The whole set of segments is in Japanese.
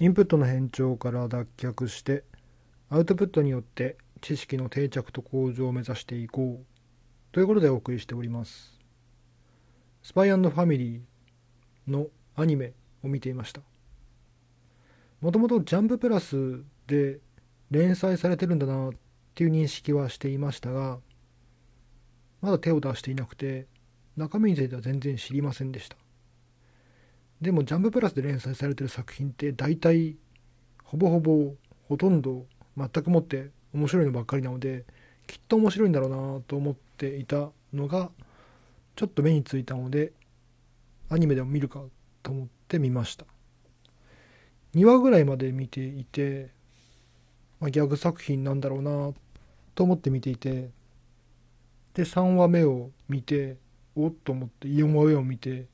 インプットの変調から脱却してアウトプットによって知識の定着と向上を目指していこう。ということでお送りしております。スパイファミリーのアニメを見ていました。もともとジャンププラスで連載されてるんだなっていう認識はしていましたがまだ手を出していなくて中身については全然知りませんでした。でもジャンププラスで連載されてる作品って大体ほぼほぼほとんど全くもって面白いのばっかりなのできっと面白いんだろうなと思っていたのがちょっと目についたのでアニメでも見るかと思って見ました。2話ぐらいまで見ていて、まあ、ギャグ作品なんだろうなと思って見ていてで3話目を見ておっと思って4話目を見て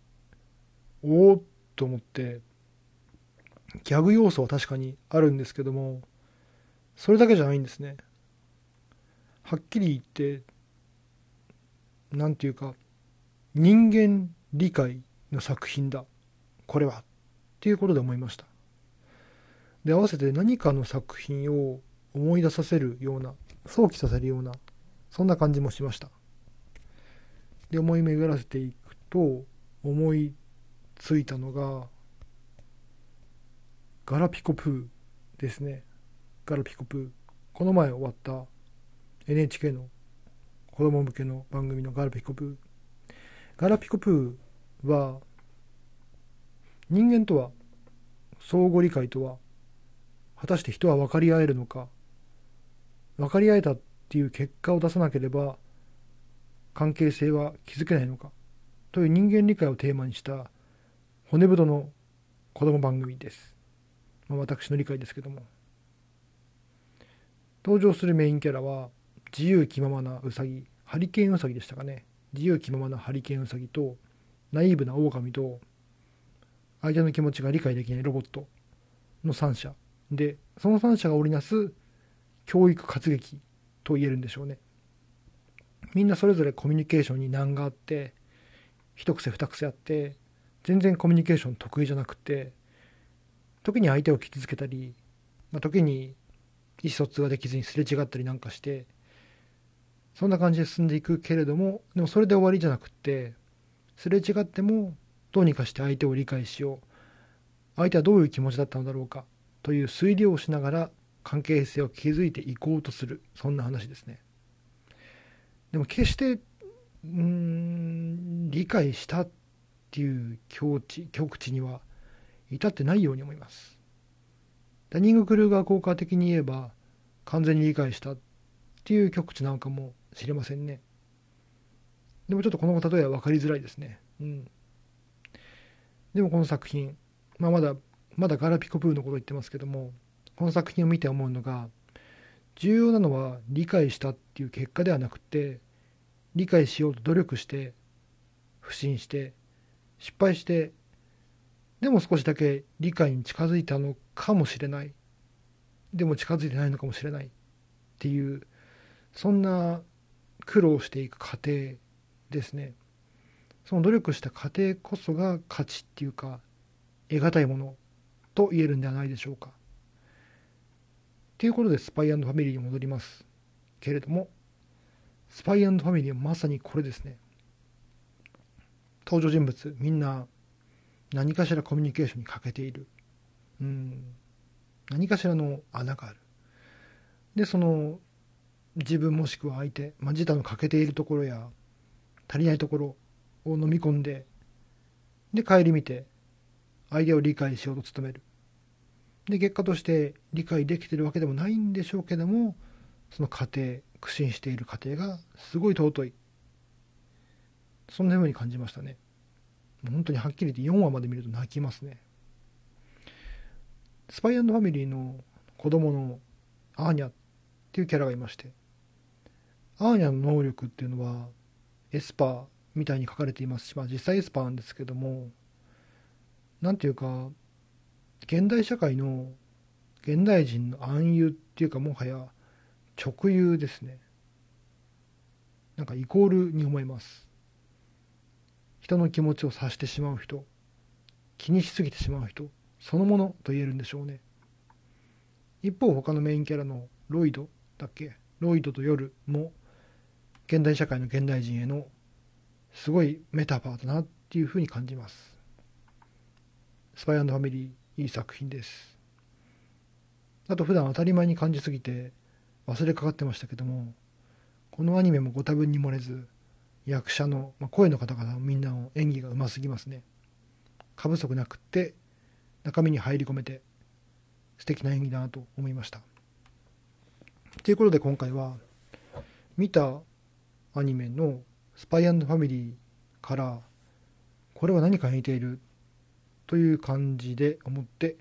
おっと思ってギャグ要素は確かにあるんですけどもそれだけじゃないんですね。はっきり言って何て言うか人間理解の作品だ。これは。っていうことで思いました。で合わせて何かの作品を思い出させるような想起させるようなそんな感じもしました。で思い巡らせていくと思いついたのがガラピコプーですね。ガラピコプー。この前終わった NHK の子供向けの番組のガラピコプー。ガラピコプーは人間とは相互理解とは果たして人は分かり合えるのか分かり合えたっていう結果を出さなければ関係性は築けないのかという人間理解をテーマにした骨太の子供番組です。まあ、私の理解ですけども。登場するメインキャラは自由気ままなウサギ、ハリケーンウサギでしたかね。自由気ままなハリケーンウサギと、ナイーブなオオカミと、相手の気持ちが理解できないロボットの3者で、その3者が織りなす教育活劇と言えるんでしょうね。みんなそれぞれコミュニケーションに難があって、一癖二癖あって、全然コミュニケーション得意じゃなくて、時に相手を傷つけたり、まあ、時に意思疎通ができずにすれ違ったりなんかしてそんな感じで進んでいくけれどもでもそれで終わりじゃなくってすれ違ってもどうにかして相手を理解しよう相手はどういう気持ちだったのだろうかという推理をしながら関係性を築いていこうとするそんな話ですね。でも決してうん理解したっていう境地極地には至ってないように思います。ダニング・クルーガー効果的に言えば完全に理解したっていう極地なのかもしれませんね。でもちょっとこの例えは分かりづらいですね。うん。でもこの作品、まあ、まだまだガラピコプーのこと言ってますけどもこの作品を見て思うのが重要なのは理解したっていう結果ではなくて理解しようと努力して不信して失敗してでも少しだけ理解に近づいたのかもしれない。でも近づいてないのかもしれないっていうそんな苦労していく過程ですね。その努力した過程こそが価値っていうか得難いものと言えるんではないでしょうか。ということでスパイファミリーに戻りますけれどもスパイファミリーはまさにこれですね。登場人物みんな何かしらコミュニケーションに欠けている。うん。何かしらの穴がある。でその自分もしくは相手、まあ、自他の欠けているところや足りないところを飲み込んでで顧みて相手を理解しようと努める。で結果として理解できてるわけでもないんでしょうけどもその過程苦心している過程がすごい尊い。そんなように感じましたね。本当にはっきり言って4話まで見ると泣きますね。スパイファミリーの子供のアーニャっていうキャラがいましてアーニャの能力っていうのはエスパーみたいに書かれていますし、まあ、実際エスパーなんですけども何ていうか現代社会の現代人の暗喩っていうかもはや直喩ですね。なんかイコールに思います。人の気持ちを察してしまう人気にしすぎてしまう人そのものと言えるんでしょうね。一方他のメインキャラのロイドだっけ？ロイドと夜も現代社会の現代人へのすごいメタファーだなっていうふうに感じます。スパイファミリーいい作品です。あと普段当たり前に感じすぎて忘れかかってましたけどもこのアニメもご多分に漏れず役者の、まあ、声の方々みんなの演技がうますぎますね。過不足なくって中身に入り込めて素敵な演技だなと思いました。ということで今回は見たアニメの「スパイファミリー」からこれは何か似ているという感じで思って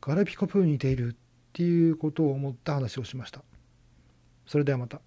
ガラピコプーに似ているっていうことを思った話をしました。それではまた。